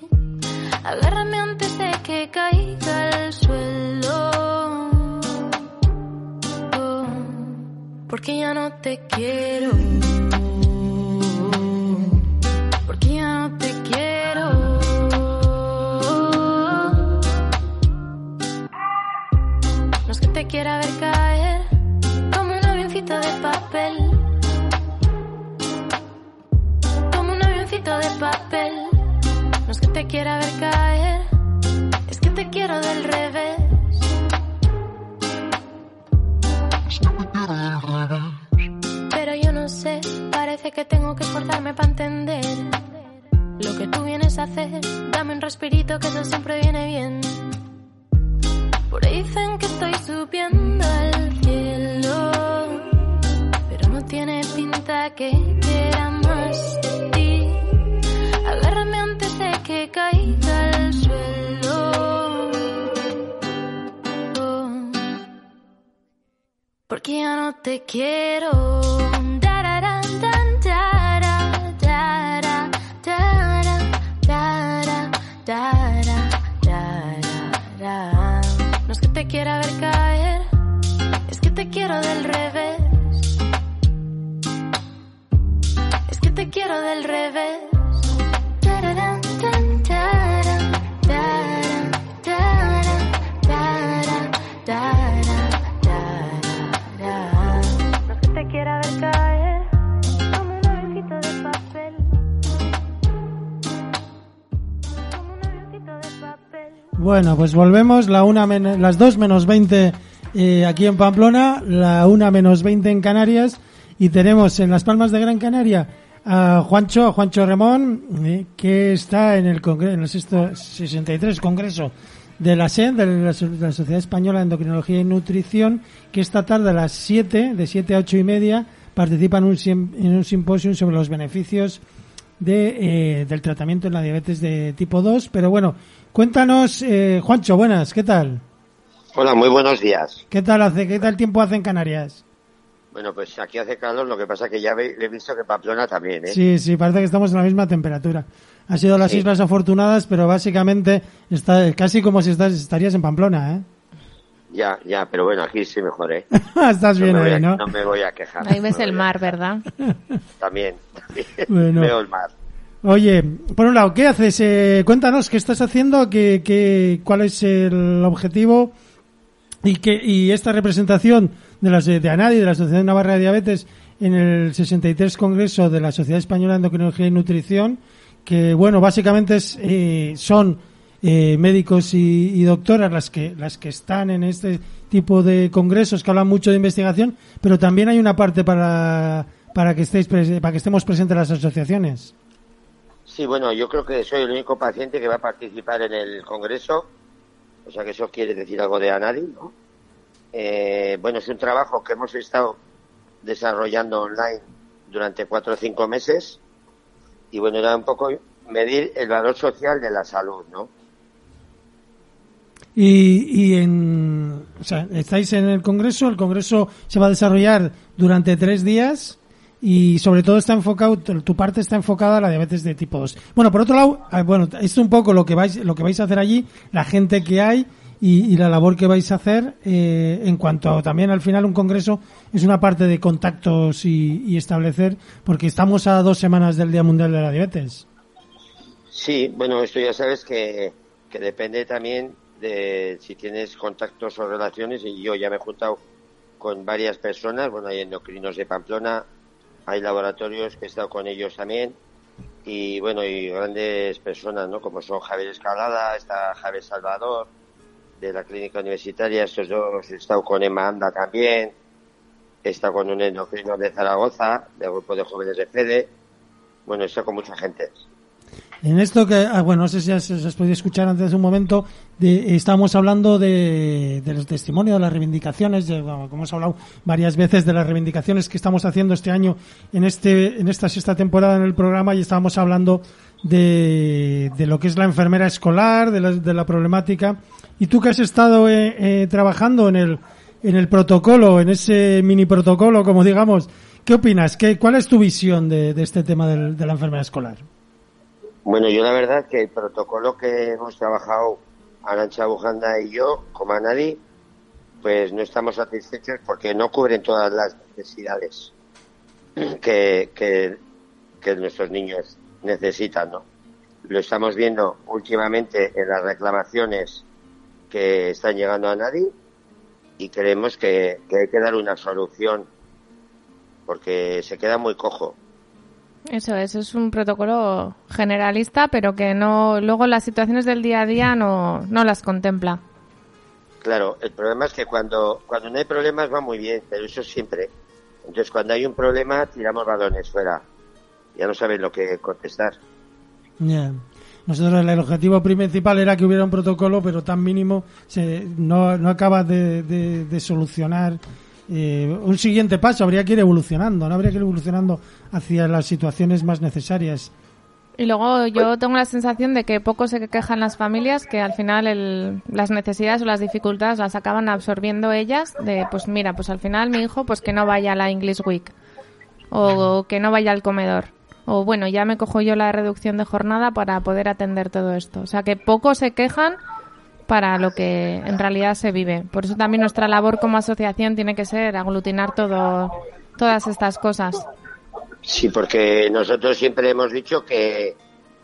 Agárrame antes de que caiga al suelo. Oh, porque ya no te quiero. Te quiera ver caer como un avioncito de papel. Como un avioncito de papel. No es que te quiera ver caer, es que te quiero del revés. Pero yo no sé, parece que tengo que esforzarme para entender lo que tú vienes a hacer. Dame un respirito que eso siempre viene bien. Por ahí dicen que estoy subiendo al cielo, pero no tiene pinta que quiera más de ti. Agárrame antes de que caiga al suelo. Oh, porque ya no te quiero. Te quiera ver caer, es que te quiero del revés. Es que te quiero del revés. Bueno, pues volvemos, la una men- las 2 menos 20 eh, aquí en Pamplona, la 1 menos 20 en Canarias y tenemos en Las Palmas de Gran Canaria a Juancho, a Juancho Remón, eh, que está en el, en el sexto- 63 Congreso de la SEN, de la, Sociedad Española de Endocrinología y Nutrición, que esta tarde a las 7, de 7 a 8 y media, participa en un, en un simposio sobre los beneficios de, eh, del tratamiento en la diabetes de tipo 2. Pero bueno, cuéntanos, eh, Juancho, buenas, ¿qué tal? Hola, muy buenos días. ¿Qué tal hace, qué tal tiempo hace en Canarias? Bueno, pues aquí hace calor, lo que pasa que ya he visto que Pamplona también, ¿eh? Sí, sí, parece que estamos en la misma temperatura. Ha sido las Sí. Islas Afortunadas, pero básicamente está casi como si estás, estarías en Pamplona, ¿eh? Ya, ya, pero bueno, aquí sí mejor, ¿eh? Estás bien me voy ahí, a- ¿no? No me voy a quejar. Ahí ves No el mar, ¿verdad? También, también. Bueno. Veo el mar. Oye, por un lado, ¿qué haces? Eh, cuéntanos, ¿qué estás haciendo? ¿Qué, qué, ¿Cuál es el objetivo? Y que y esta representación de la de ANADI, de la Asociación Navarra de Diabetes, en el 63 Congreso de la Sociedad Española de Endocrinología y Nutrición, que bueno, básicamente es, eh, son eh, médicos y, y doctoras las que las que están en este tipo de congresos que hablan mucho de investigación, pero también hay una parte para para que estéis para que estemos presentes las asociaciones. Sí, bueno, yo creo que soy el único paciente que va a participar en el congreso, o sea que eso quiere decir algo de Anadi, ¿no? Eh, bueno, es un trabajo que hemos estado desarrollando online durante cuatro o cinco meses y bueno, era un poco medir el valor social de la salud, ¿no? Y, y en, o sea, estáis en el Congreso, el Congreso se va a desarrollar durante tres días y sobre todo está enfocado, tu parte está enfocada a la diabetes de tipo 2. Bueno, por otro lado, ah, bueno, esto es un poco lo que vais, lo que vais a hacer allí, la gente que hay y, la labor que vais a hacer eh, en cuanto también al final un Congreso es una parte de contactos y, y establecer, porque estamos a dos semanas del Día Mundial de la Diabetes. Sí, bueno, esto ya sabes que, que depende también de si tienes contactos o relaciones y yo ya me he juntado con varias personas, bueno, hay endocrinos de Pamplona, hay laboratorios que he estado con ellos también y bueno, y grandes personas, ¿no? Como son Javier Escalada, está Javier Salvador de la clínica universitaria, estos dos he estado con Emma Anda también, he estado con un endocrino de Zaragoza, del grupo de jóvenes de FEDE, bueno, he estado con mucha gente. En esto que, ah, bueno, no sé si has, has podido escuchar antes de un momento, de, estábamos hablando de, de los testimonios, de las reivindicaciones, de, como hemos hablado varias veces de las reivindicaciones que estamos haciendo este año en este, en esta sexta temporada en el programa y estábamos hablando de, de lo que es la enfermera escolar, de la, de la problemática. Y tú que has estado eh, eh, trabajando en el, en el protocolo, en ese mini protocolo, como digamos, ¿qué opinas? ¿Qué, ¿Cuál es tu visión de, de este tema del- de la enfermera escolar? Bueno, yo la verdad que el protocolo que hemos trabajado Arancha Bujanda y yo, como a nadie, pues no estamos satisfechos porque no cubren todas las necesidades que, nuestros niños necesitan, ¿no? Lo estamos viendo últimamente en las reclamaciones que están llegando a nadie y creemos que hay que dar una solución porque se queda muy cojo. Eso es, es un protocolo generalista, pero que no luego las situaciones del día a día no, no las contempla. Claro, el problema es que cuando, cuando no hay problemas va muy bien, pero eso siempre. Entonces, cuando hay un problema, tiramos balones fuera. Ya no sabes lo que contestar. Ya. Nosotros el objetivo principal era que hubiera un protocolo, pero tan mínimo se, no, no acaba de, de- de solucionar eh, un siguiente paso. Habría que ir evolucionando, no habría que ir evolucionando hacia las situaciones más necesarias. Y luego yo tengo la sensación de que poco se quejan las familias, que al final el- las necesidades o las dificultades las acaban absorbiendo ellas. De, pues mira, pues al final mi hijo, pues que no vaya a la English Week o que no vaya al comedor. O bueno, ya me cojo yo la reducción de jornada para poder atender todo esto. O sea que poco se quejan para lo que en realidad se vive. Por eso también nuestra labor como asociación tiene que ser aglutinar todo, todas estas cosas. Sí, porque nosotros siempre hemos dicho que,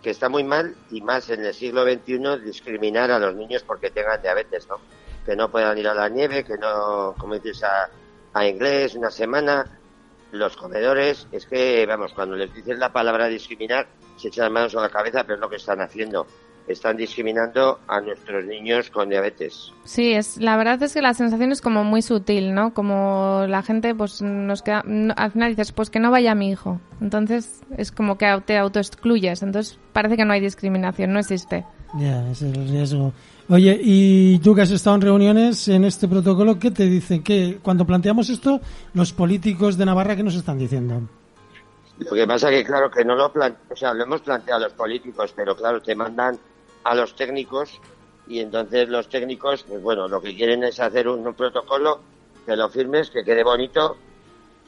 que está muy mal, y más en el siglo XXI, discriminar a los niños porque tengan diabetes, ¿no? Que no puedan ir a la nieve, que no, como dices, a, a inglés una semana. Los comedores, es que, vamos, cuando les dices la palabra discriminar, se echan las manos a la cabeza, pero es lo que están haciendo. Están discriminando a nuestros niños con diabetes. Sí, es la verdad es que la sensación es como muy sutil, ¿no? Como la gente pues nos queda no- al final dices, pues que no vaya mi hijo. Entonces es como que te autoexcluyes, entonces parece que no hay discriminación, no existe. Ya, ese es el riesgo. Oye, y tú que has estado en reuniones en este protocolo, ¿qué te dicen? que Cuando planteamos esto, los políticos de Navarra, ¿qué nos están diciendo? Lo que pasa que, claro, que no lo plan o sea, lo hemos planteado a los políticos, pero claro, te mandan a los técnicos y entonces los técnicos, pues bueno, lo que quieren es hacer un, protocolo, que lo firmes, que quede bonito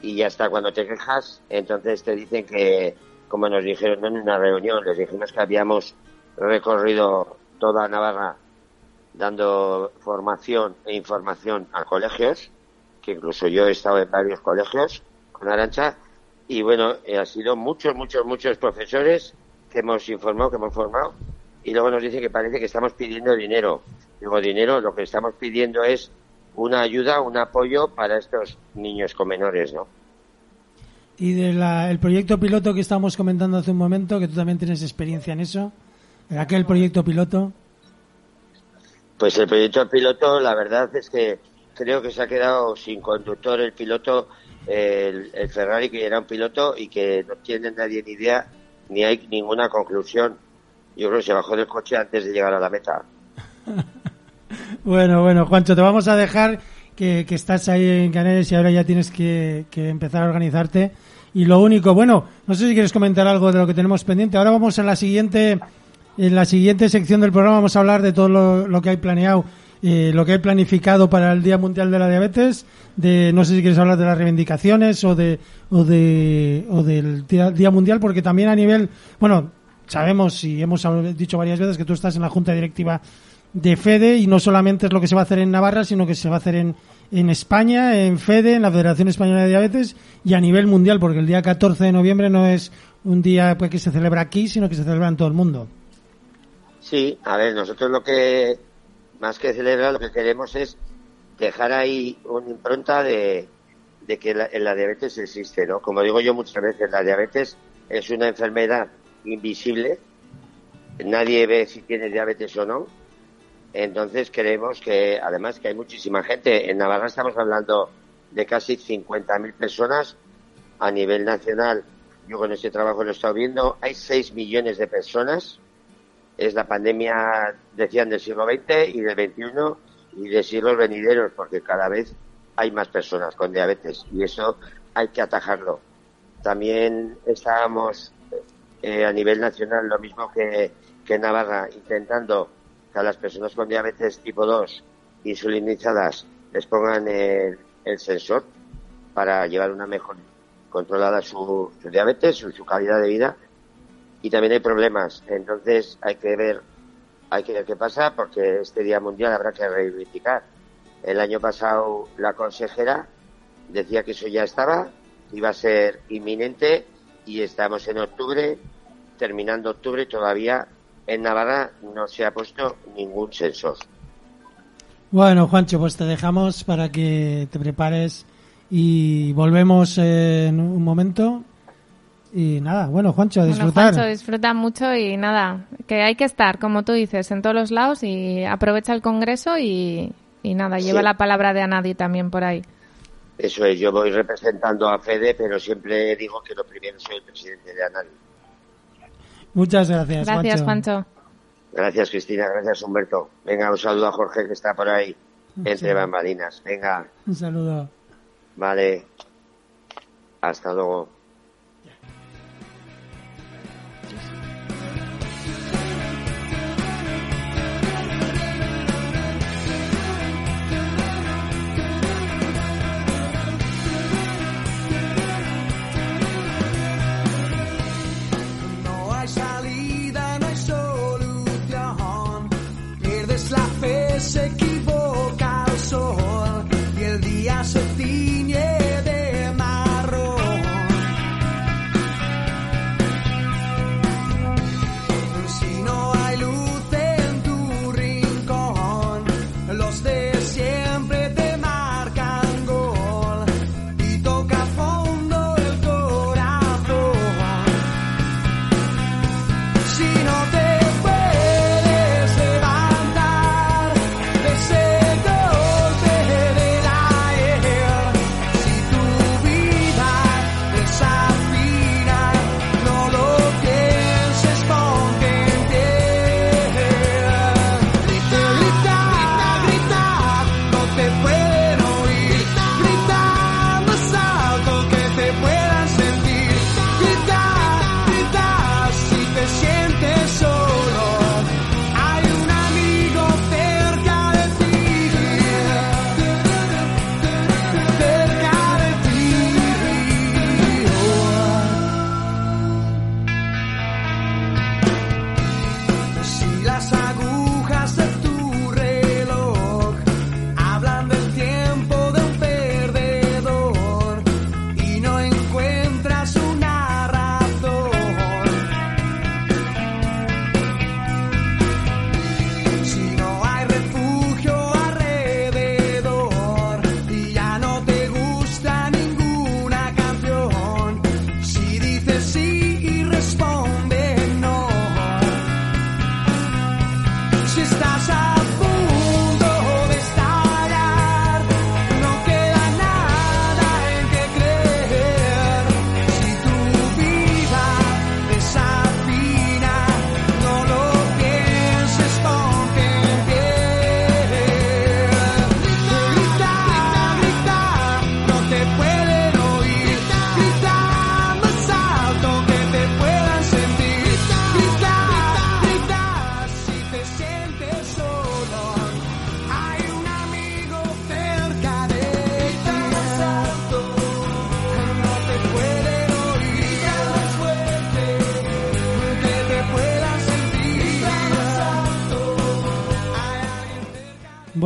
y ya está. Cuando te quejas, entonces te dicen que, como nos dijeron en una reunión, les dijimos que habíamos recorrido toda Navarra dando formación e información a colegios, que incluso yo he estado en varios colegios con Arancha, y bueno, eh, ha sido muchos, muchos, muchos profesores que hemos informado, que hemos formado, y luego nos dice que parece que estamos pidiendo dinero. Digo, dinero, lo que estamos pidiendo es una ayuda, un apoyo para estos niños con menores, ¿no? Y del proyecto piloto que estábamos comentando hace un momento, que tú también tienes experiencia en eso, ¿en aquel proyecto piloto? Pues el proyecto piloto, la verdad es que creo que se ha quedado sin conductor el piloto, el, el Ferrari, que era un piloto y que no tiene nadie ni idea, ni hay ninguna conclusión. Yo creo que se bajó del coche antes de llegar a la meta. Bueno, bueno, Juancho, te vamos a dejar que, estás ahí en Canarias y ahora ya tienes que, empezar a organizarte. Y lo único, bueno, no sé si quieres comentar algo de lo que tenemos pendiente. Ahora vamos en la siguiente, en la siguiente sección del programa, vamos a hablar de todo lo, que hay planeado, eh, lo que hay planificado para el Día Mundial de la Diabetes. De, no sé si quieres hablar de las reivindicaciones o de, o de, o del Día Mundial, porque también a nivel, bueno, sabemos y hemos dicho varias veces que tú estás en la Junta Directiva de FEDE y no solamente es lo que se va a hacer en Navarra, sino que se va a hacer en, en España, en FEDE, en la Federación Española de Diabetes y a nivel mundial, porque el día 14 de noviembre no es un día pues, que se celebra aquí, sino que se celebra en todo el mundo. Sí, a ver, nosotros lo que, más que celebrar, lo que queremos es dejar ahí una impronta de, de que la, la diabetes existe, ¿no? Como digo yo muchas veces, la diabetes es una enfermedad invisible, nadie ve si tiene diabetes o no, entonces creemos que, además, que hay muchísima gente. En Navarra estamos hablando de casi 50.000 personas a nivel nacional. Yo con este trabajo lo he estado viendo. Hay 6 millones de personas. Es la pandemia, decían, del siglo XX y del XXI y de siglos venideros, porque cada vez hay más personas con diabetes y eso hay que atajarlo. También estábamos eh, a nivel nacional, lo mismo que, que Navarra, intentando que a las personas con diabetes tipo 2 insulinizadas les pongan el, el sensor para llevar una mejor controlada su, su diabetes, su, su, calidad de vida. Y también hay problemas. Entonces hay que ver, hay que ver qué pasa porque este Día Mundial habrá que reivindicar. El año pasado la consejera decía que eso ya estaba, iba a ser inminente y estamos en octubre, terminando octubre y todavía en Navarra no se ha puesto ningún sensor. Bueno, Juancho, pues te dejamos para que te prepares y volvemos en un momento. Y nada, bueno, Juancho, a disfrutar. Bueno, Juancho, disfruta mucho y nada, que hay que estar, como tú dices, en todos los lados y aprovecha el congreso y, y nada, lleva Sí. la palabra de Anadi también por ahí. Eso es, yo voy representando a Fede, pero siempre digo que lo primero soy el presidente de ANAL. Muchas gracias, Gracias. Juancho. Gracias, Cristina, gracias, Humberto. Venga, un saludo a Jorge que está por ahí, entre Sí. bambalinas. Venga, Un saludo. vale. Hasta luego.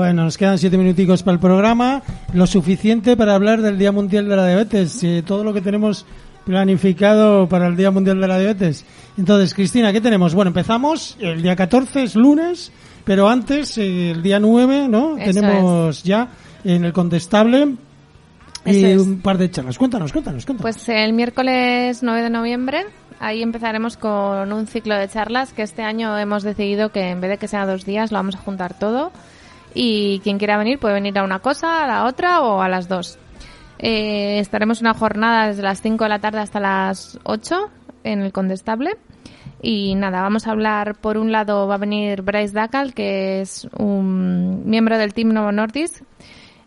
Bueno, nos quedan siete minuticos para el programa, lo suficiente para hablar del Día Mundial de la Diabetes, eh, todo lo que tenemos planificado para el Día Mundial de la Diabetes. Entonces, Cristina, ¿qué tenemos? Bueno, empezamos, el día 14 es lunes, pero antes, eh, el día 9, ¿no? Eso tenemos ya en el contestable y es. un par de charlas. Cuéntanos, cuéntanos, cuéntanos. Pues el miércoles 9 de noviembre, ahí empezaremos con un ciclo de charlas que este año hemos decidido que en vez de que sea dos días, lo vamos a juntar todo. Y quien quiera venir puede venir a una cosa, a la otra o a las dos. Eh, estaremos una jornada desde las 5 de la tarde hasta las 8 en el Condestable. Y nada, vamos a hablar, por un lado va a venir Bryce Dacal, que es un miembro del Team Novo Nordisk,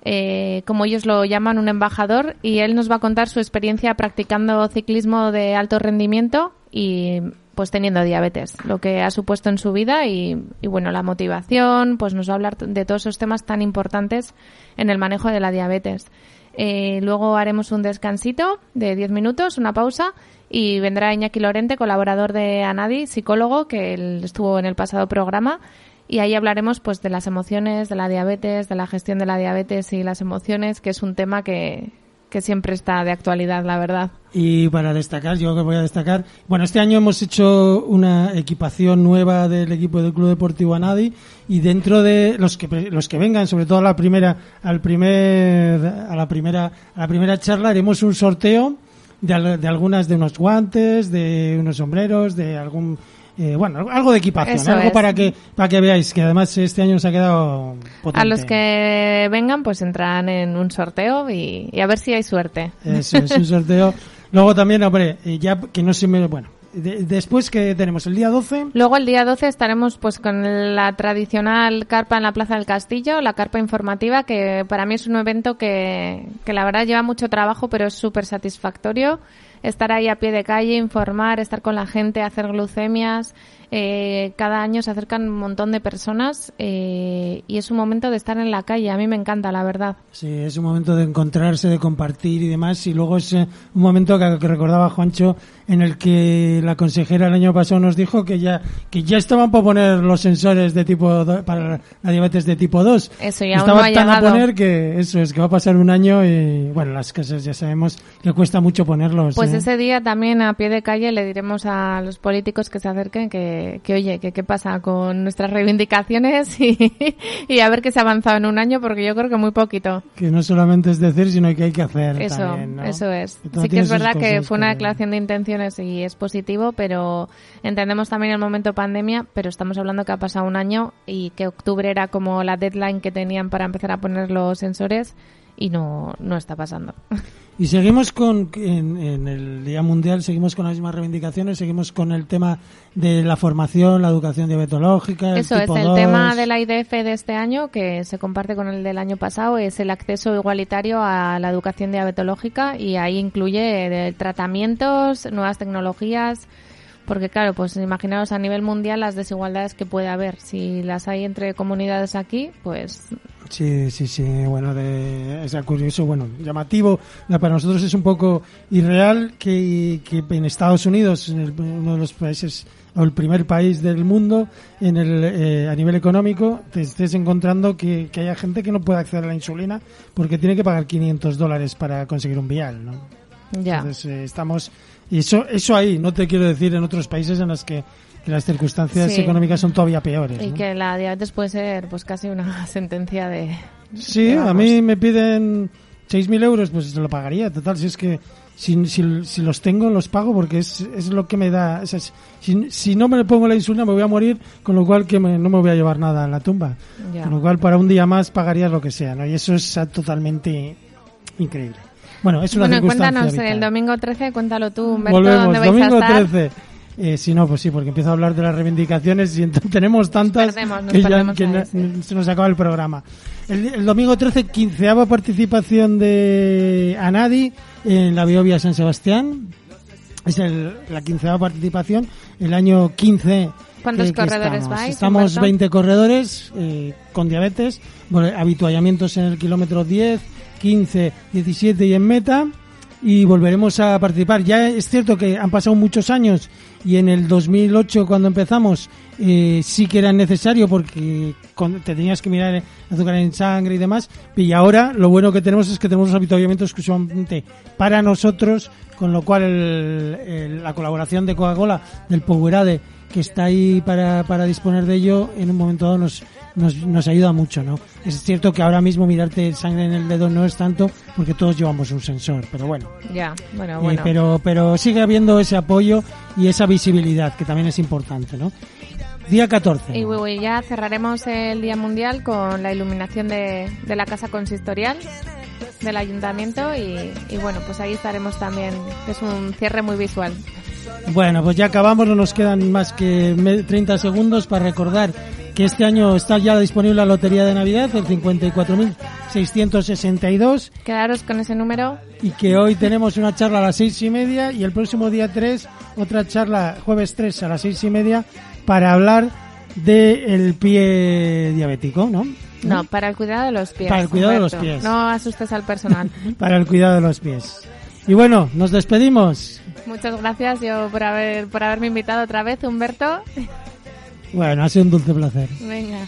eh, como ellos lo llaman, un embajador, y él nos va a contar su experiencia practicando ciclismo de alto rendimiento y pues teniendo diabetes, lo que ha supuesto en su vida y, y, bueno, la motivación, pues nos va a hablar de todos esos temas tan importantes en el manejo de la diabetes. Eh, luego haremos un descansito de 10 minutos, una pausa, y vendrá Iñaki Lorente, colaborador de Anadi, psicólogo, que él estuvo en el pasado programa, y ahí hablaremos pues de las emociones, de la diabetes, de la gestión de la diabetes y las emociones, que es un tema que, que siempre está de actualidad, la verdad. Y para destacar, yo que voy a destacar, bueno, este año hemos hecho una equipación nueva del equipo del Club Deportivo Anadi y dentro de los que los que vengan, sobre todo a la primera al primer a la primera a la primera charla haremos un sorteo de, de algunas de unos guantes, de unos sombreros, de algún eh, bueno, algo de equipación, Eso algo es. para que para que veáis que además este año nos ha quedado potente. A los que vengan, pues entrarán en un sorteo y, y a ver si hay suerte. Eso es un sorteo. Luego también, hombre, eh, ya que no se me. Bueno, de- después que tenemos el día 12. Luego el día 12 estaremos pues con la tradicional carpa en la Plaza del Castillo, la carpa informativa, que para mí es un evento que, que la verdad lleva mucho trabajo, pero es súper satisfactorio. Estar ahí a pie de calle, informar, estar con la gente, hacer glucemias. Eh, cada año se acercan un montón de personas eh, y es un momento de estar en la calle. A mí me encanta, la verdad. Sí, es un momento de encontrarse, de compartir y demás. Y luego es eh, un momento que, que recordaba Juancho, en el que la consejera el año pasado nos dijo que ya que ya estaban por poner los sensores de tipo do- para la diabetes de tipo 2. Eso, y aún Estaba no tan llegado. a poner que eso es que va a pasar un año y bueno, las casas ya sabemos que cuesta mucho ponerlos. Pues ¿eh? ese día también a pie de calle le diremos a los políticos que se acerquen que, que oye, que qué pasa con nuestras reivindicaciones y, y a ver qué se ha avanzado en un año porque yo creo que muy poquito. Que no solamente es decir, sino que hay que hacer Eso, también, ¿no? eso es. Sí que es verdad que fue una declaración de intenciones y es positivo, pero entendemos también el momento pandemia, pero estamos hablando que ha pasado un año y que octubre era como la deadline que tenían para empezar a poner los sensores y no, no está pasando. Y seguimos con, en, en el Día Mundial, seguimos con las mismas reivindicaciones, seguimos con el tema de la formación, la educación diabetológica. el Eso es, el 2. tema de la IDF de este año, que se comparte con el del año pasado, es el acceso igualitario a la educación diabetológica y ahí incluye eh, tratamientos, nuevas tecnologías, porque claro, pues imaginaos a nivel mundial las desigualdades que puede haber. Si las hay entre comunidades aquí, pues Sí, sí, sí, bueno, de, es curioso, bueno, llamativo. Para nosotros es un poco irreal que, que en Estados Unidos, en el- uno de los países, o el primer país del mundo, en el, eh, a nivel económico, te estés encontrando que, que haya gente que no puede acceder a la insulina porque tiene que pagar 500 dólares para conseguir un vial, ¿no? ya. Entonces eh, estamos y eso eso ahí no te quiero decir en otros países en los que, las circunstancias Sí. económicas son todavía peores. Y ¿no? que la diabetes puede ser pues casi una sentencia de... Sí, a mí me piden 6.000 euros, pues se lo pagaría. Total, si es que si, si, si los tengo, los pago porque es, es lo que me da. o sea, si, si no me pongo la insulina, me voy a morir, con lo cual que me- no me voy a llevar nada a la tumba. Ya. Con lo cual, para un día más pagarías lo que sea, ¿no? Y eso es totalmente increíble. Bueno, es una Bueno, circunstancia cuéntanos, vital. el domingo 13, cuéntalo tú, Humberto, Volvemos, ¿dónde vais domingo a estar? 13. Eh, si no, pues sí, porque empiezo a hablar de las reivindicaciones y tenemos tantas perdemos, que ya perdemos que ahí, no- sí. se nos acaba el programa. El, el domingo 13, quinceava participación de Anadi en la Biovia San Sebastián. Es el- la quinceava participación, el año 15. ¿Cuántos que- que corredores estamos. vais, Estamos Humberto? 20 corredores eh, con diabetes, bueno, habituallamientos en el kilómetro 10, 15, 17 y en meta. Y volveremos a participar. Ya es cierto que han pasado muchos años y en el 2008 cuando empezamos eh, sí que era necesario porque te tenías que mirar azúcar en sangre y demás y ahora lo bueno que tenemos es que tenemos un avituallamiento exclusivamente para nosotros con lo cual el- la colaboración de Coca-Cola del Powerade que está ahí para, para disponer de ello en un momento dado nos, nos, nos ayuda mucho, ¿no? Es cierto que ahora mismo mirarte sangre en el dedo no es tanto porque todos llevamos un sensor, pero bueno. Ya, bueno, Eh, bueno. pero, pero sigue habiendo ese apoyo y esa visibilidad que también es importante, ¿no? Día 14. Y uy, uy, ya cerraremos el Día Mundial con la iluminación de, de la Casa Consistorial del Ayuntamiento y, y bueno, pues ahí estaremos también, es un cierre muy visual. Bueno, pues ya acabamos, no nos quedan más que me- 30 segundos para recordar que este año está ya disponible la Lotería de Navidad, el 54.662, Quedaros con ese número. y que hoy tenemos una charla a las seis y media y el próximo día 3 otra charla jueves 3 a las seis y media para hablar del pie diabético, ¿no? No, para el cuidado de los pies. Para el cuidado de los pies. No asustes al personal. Para el cuidado de los pies. Y bueno, nos despedimos. Muchas gracias yo por haber por haberme invitado otra vez, Humberto. Bueno, ha sido un dulce placer. Venga.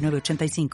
906985.